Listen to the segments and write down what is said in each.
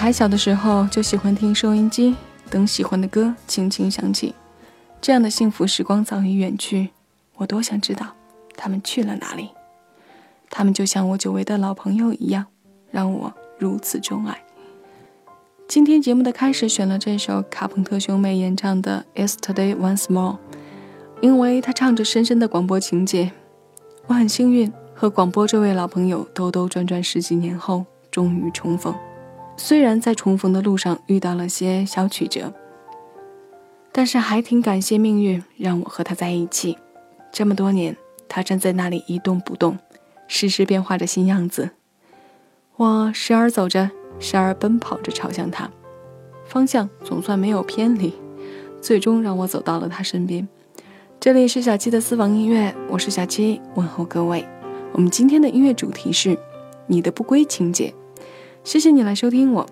还小的时候，就喜欢听收音机，等喜欢的歌轻轻响起。这样的幸福时光早已远去，我多想知道他们去了哪里。他们就像我久违的老朋友一样，让我如此钟爱。今天节目的开始选了这首卡朋特兄妹演唱的《Yesterday Once More》，因为他唱着深深的广播情节。我很幸运和广播这位老朋友兜兜转转十几年后，终于重逢。虽然在重逢的路上遇到了些小曲折，但是还挺感谢命运让我和他在一起。这么多年，他站在那里一动不动，时时变化着新样子。我时而走着，时而奔跑着朝向他，方向总算没有偏离，最终让我走到了他身边。这里是小七的私房音乐，我是小七，问候各位。我们今天的音乐主题是你的不归情节。谢谢你来收听我。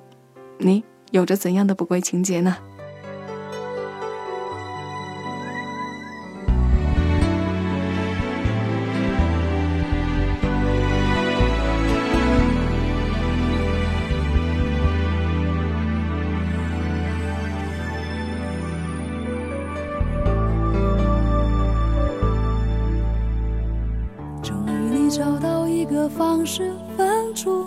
你有着怎样的不归情节呢？终于你找到一个方式分出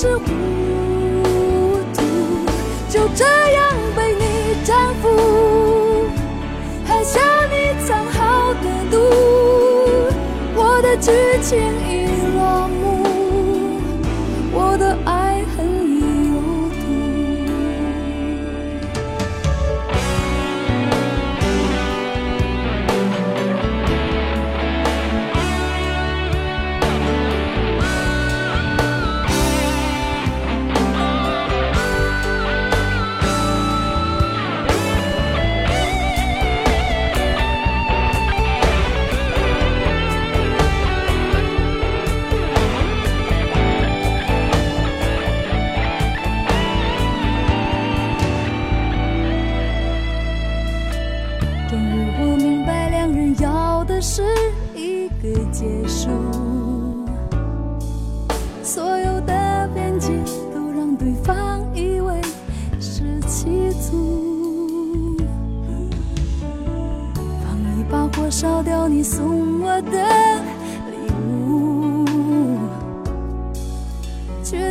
是糊涂，就这样被你征服，喝下你藏好的毒。我的剧情已落幕，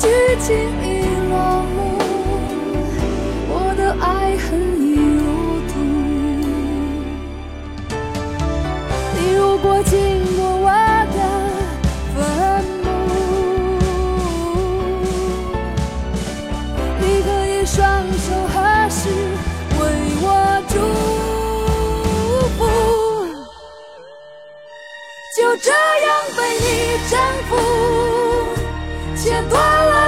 剧情已落幕，我的爱恨已入土。你如果经过我的坟墓，你可以双手合十为我祝福。就这样被你征服，切断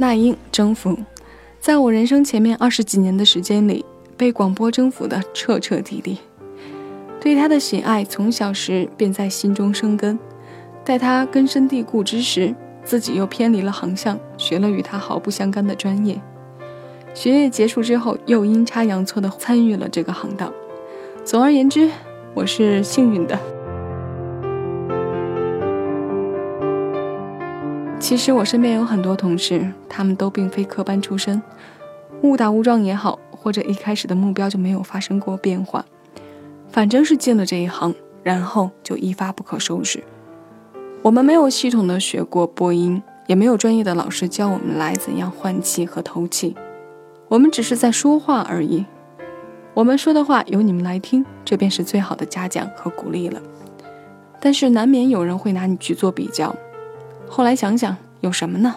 那英征服，在我人生前面二十几年的时间里，被广播征服的彻彻底底。对他的喜爱从小时便在心中生根，待他根深蒂固之时，自己又偏离了航向，学了与他毫不相干的专业。学业结束之后，又阴差阳错地参与了这个行当。总而言之，我是幸运的。其实我身边有很多同事，他们都并非科班出身，误打误撞也好，或者一开始的目标就没有发生过变化。反正是进了这一行，然后就一发不可收拾。我们没有系统的学过播音，也没有专业的老师教我们来怎样换气和透气，我们只是在说话而已。我们说的话由你们来听，这便是最好的嘉奖和鼓励了。但是难免有人会拿你去做比较。后来想想，有什么呢？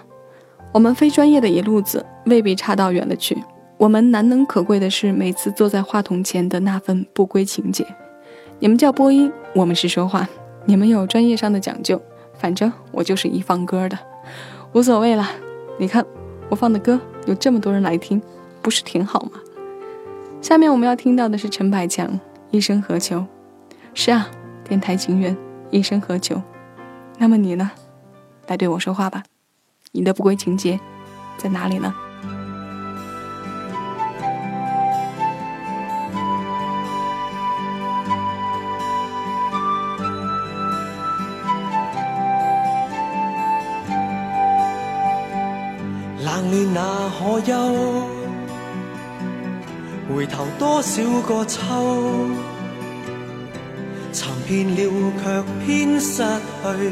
我们非专业的一路子，未必差到远了去。我们难能可贵的是，每次坐在话筒前的那份不归情节。你们叫播音，我们是说话。你们有专业上的讲究，反正我就是一放歌的，无所谓了。你看，我放的歌有这么多人来听，不是挺好吗？下面我们要听到的是陈百强《一生何求》。是啊，电台情缘，一生何求？那么你呢？来对我说话吧，你的不归情节在哪里呢？冷暖那可休？回头多少个秋？寻遍了却偏失去，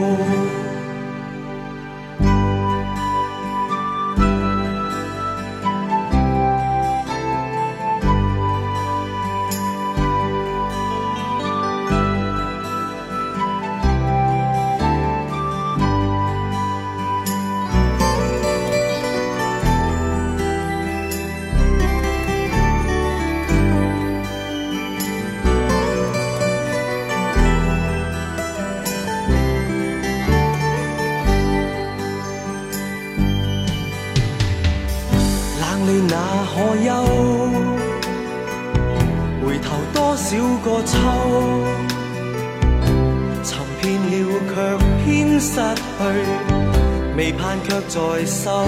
秋？寻遍了却偏失去，未盼却在手。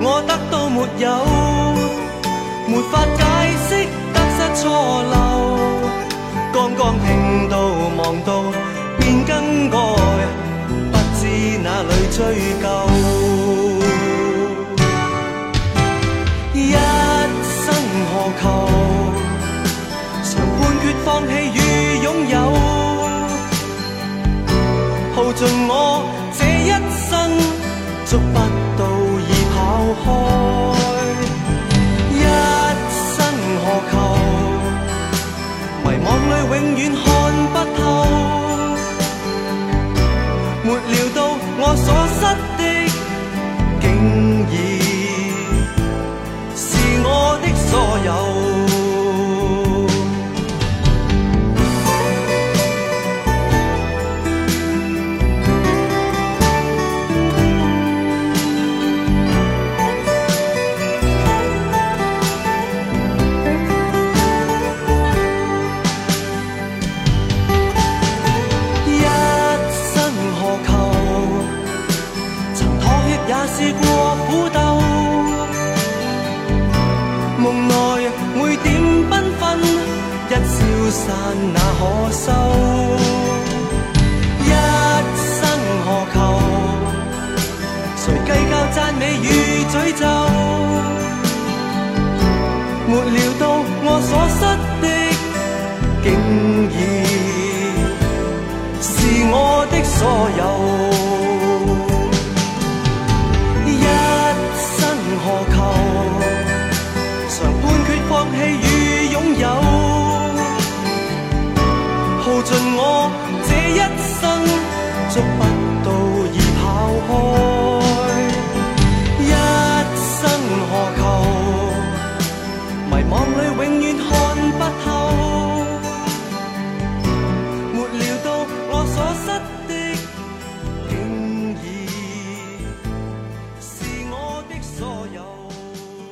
我得到没有？没法解释得失错漏。刚刚听到望到便更改，不知哪里追究。放弃与拥有，耗尽我这一生，捉不到已跑开。一生何求？迷惘里永远看我这一生不到已跑开一生何求迷惘里永远看不透没料到我所失的竟已是我的所有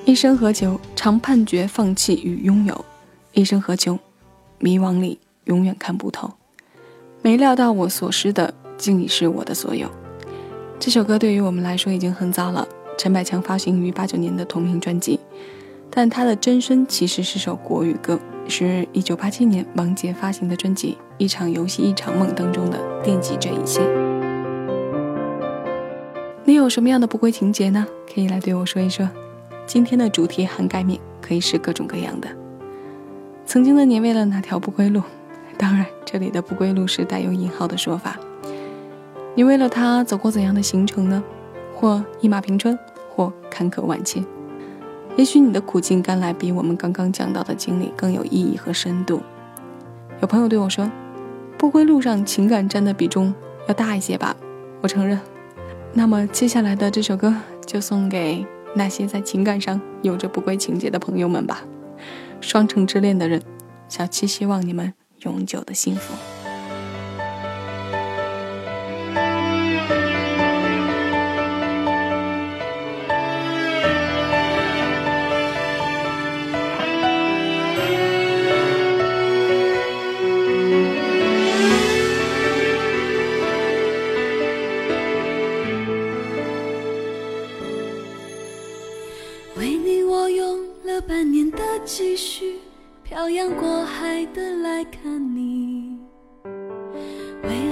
一生何求常判决放弃与拥有。一生何求迷惘里永远看不透。没料到我所失的，竟已是我的所有。这首歌对于我们来说已经很早了，陈百强发行于八九年的同名专辑，但他的真身其实是首国语歌，是一九八七年王杰发行的专辑《一场游戏一场梦》当中的《惦记这一切》。你有什么样的不归情节呢？可以来对我说一说。今天的主题涵盖面可以是各种各样的。曾经的你为了哪条不归路？当然，这里的不归路是带有引号的说法。你为了他走过怎样的行程呢？或一马平川，或坎坷万千。也许你的苦尽甘来比我们刚刚讲到的经历更有意义和深度。有朋友对我说：“不归路上情感占的比重要大一些吧？”我承认。那么接下来的这首歌就送给。那些在情感上有着不归情节的朋友们吧，双城之恋的人，小七希望你们永久的幸福。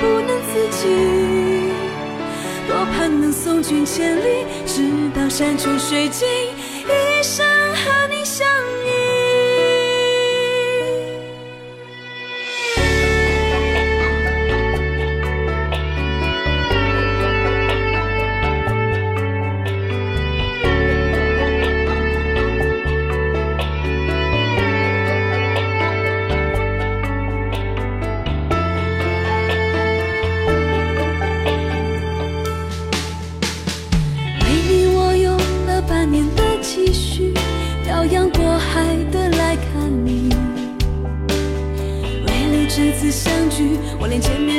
不能自己。多盼能送君千里，直到山穷水尽，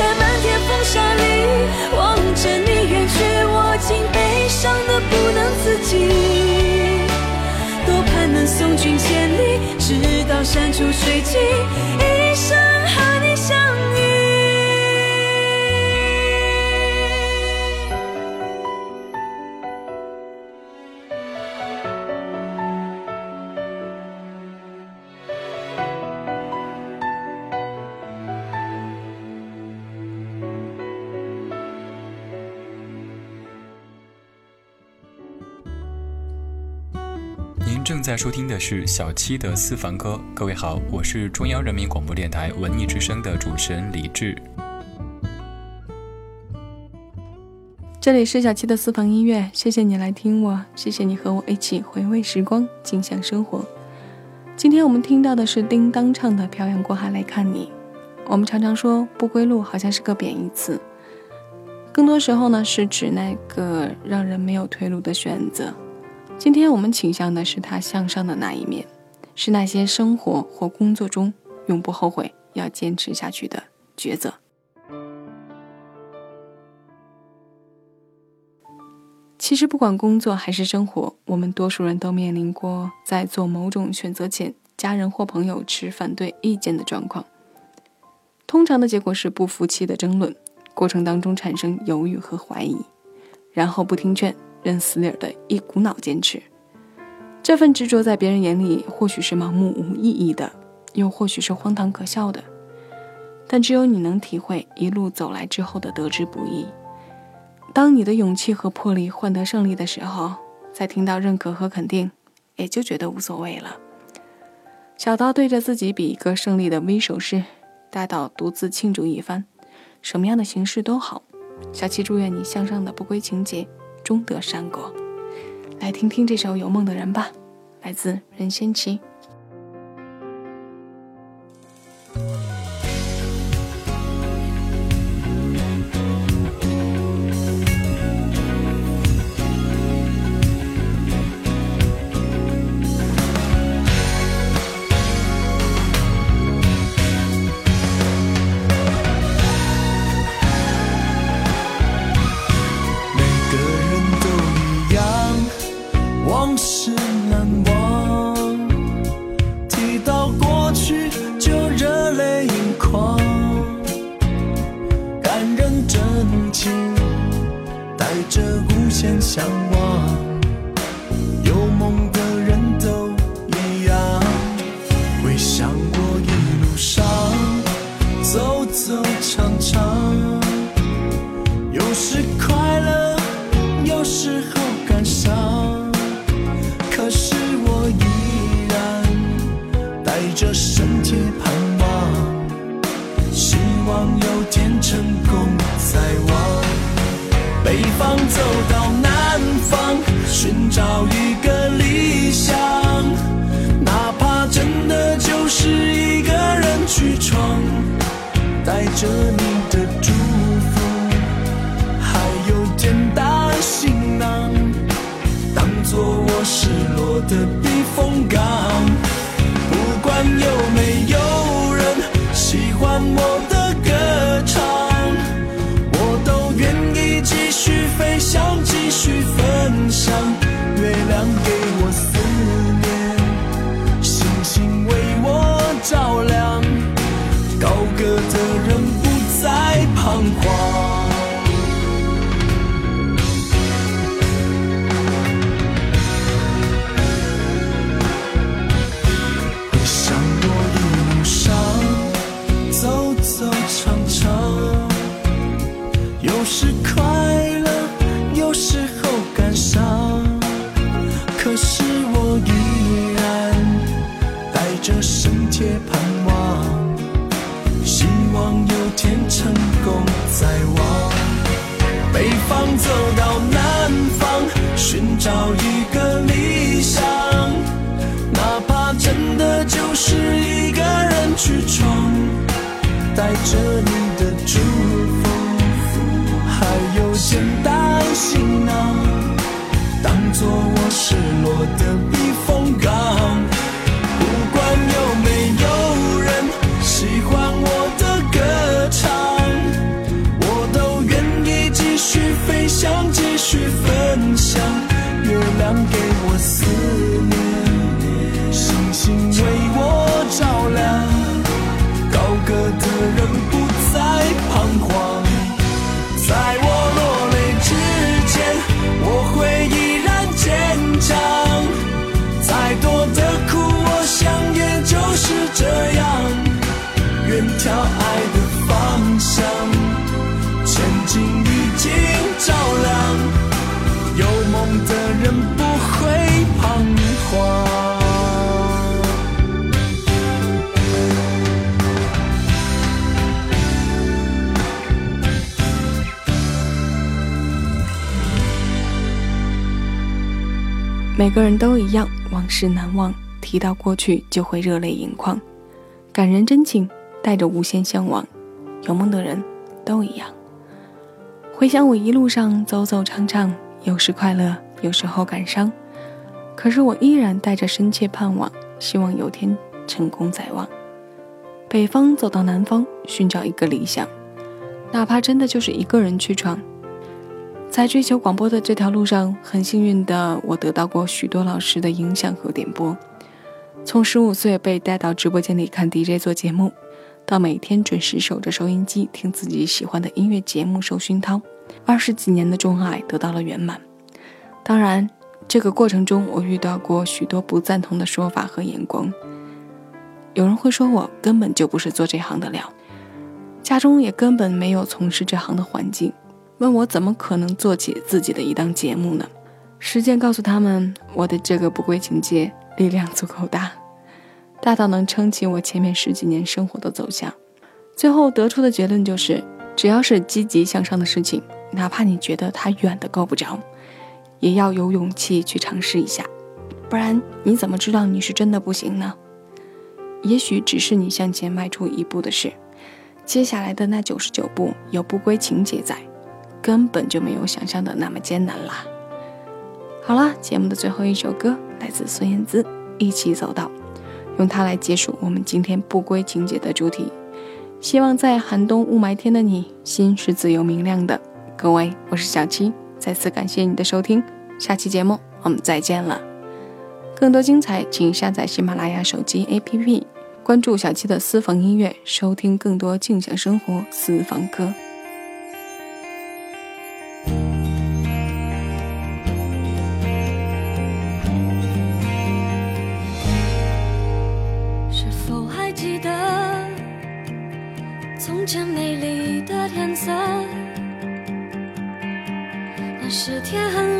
在漫天风沙里望着你远去，我竟悲伤的不能自己。多盼能送君千里，直到山穷水尽，一生在收听的是小七的私房歌。各位好，我是中央人民广播电台文艺之声的主持人李志。这里是小七的私房音乐，谢谢你来听我，谢谢你和我一起回味时光，静享生活。今天我们听到的是叮当唱的《漂洋过海来看你》。我们常常说不归路好像是个贬义词，更多时候呢是指那个让人没有退路的选择。今天我们倾向的是他向上的那一面，是那些生活或工作中永不后悔要坚持下去的抉择。其实，不管工作还是生活，我们多数人都面临过在做某种选择前，家人或朋友持反对意见的状况。通常的结果是不服气的争论，过程当中产生犹豫和怀疑，然后不听劝。认死理儿的一股脑坚持，这份执着在别人眼里或许是盲目无意义的，又或许是荒唐可笑的。但只有你能体会一路走来之后的得之不易。当你的勇气和魄力换得胜利的时候，再听到认可和肯定，也就觉得无所谓了。小到对着自己比一个胜利的 V 手势，大到独自庆祝一番，什么样的形式都好。小七祝愿你向上的不归情节。终得善果。来听听这首《有梦的人》吧，来自任贤齐。无限向往每个人都一样，往事难忘，提到过去就会热泪盈眶，感人真情，带着无限向往。有梦的人都一样。回想我一路上走走唱唱，有时快乐，有时候感伤，可是我依然带着深切盼望，希望有天成功在望。北方走到南方，寻找一个理想，哪怕真的就是一个人去闯。在追求广播的这条路上，很幸运的我得到过许多老师的影响和点拨。从十五岁被带到直播间里看 DJ 做节目，到每天准时守着收音机听自己喜欢的音乐节目受熏陶，二十几年的钟爱得到了圆满。当然，这个过程中我遇到过许多不赞同的说法和眼光。有人会说我根本就不是做这行的料，家中也根本没有从事这行的环境。问我怎么可能做起自己的一档节目呢？实践告诉他们，我的这个不归情节力量足够大，大到能撑起我前面十几年生活的走向。最后得出的结论就是，只要是积极向上的事情，哪怕你觉得它远的够不着，也要有勇气去尝试一下，不然你怎么知道你是真的不行呢？也许只是你向前迈出一步的事，接下来的那九十九步有不归情节在。根本就没有想象的那么艰难啦。好了，节目的最后一首歌来自孙燕姿，《一起走到》，用它来结束我们今天不归情节的主题。希望在寒冬雾霾天的你，心是自由明亮的。各位，我是小七，再次感谢你的收听，下期节目我们再见了。更多精彩，请下载喜马拉雅手机 APP，关注小七的私房音乐，收听更多静享生活私房歌。的天色，那是天很。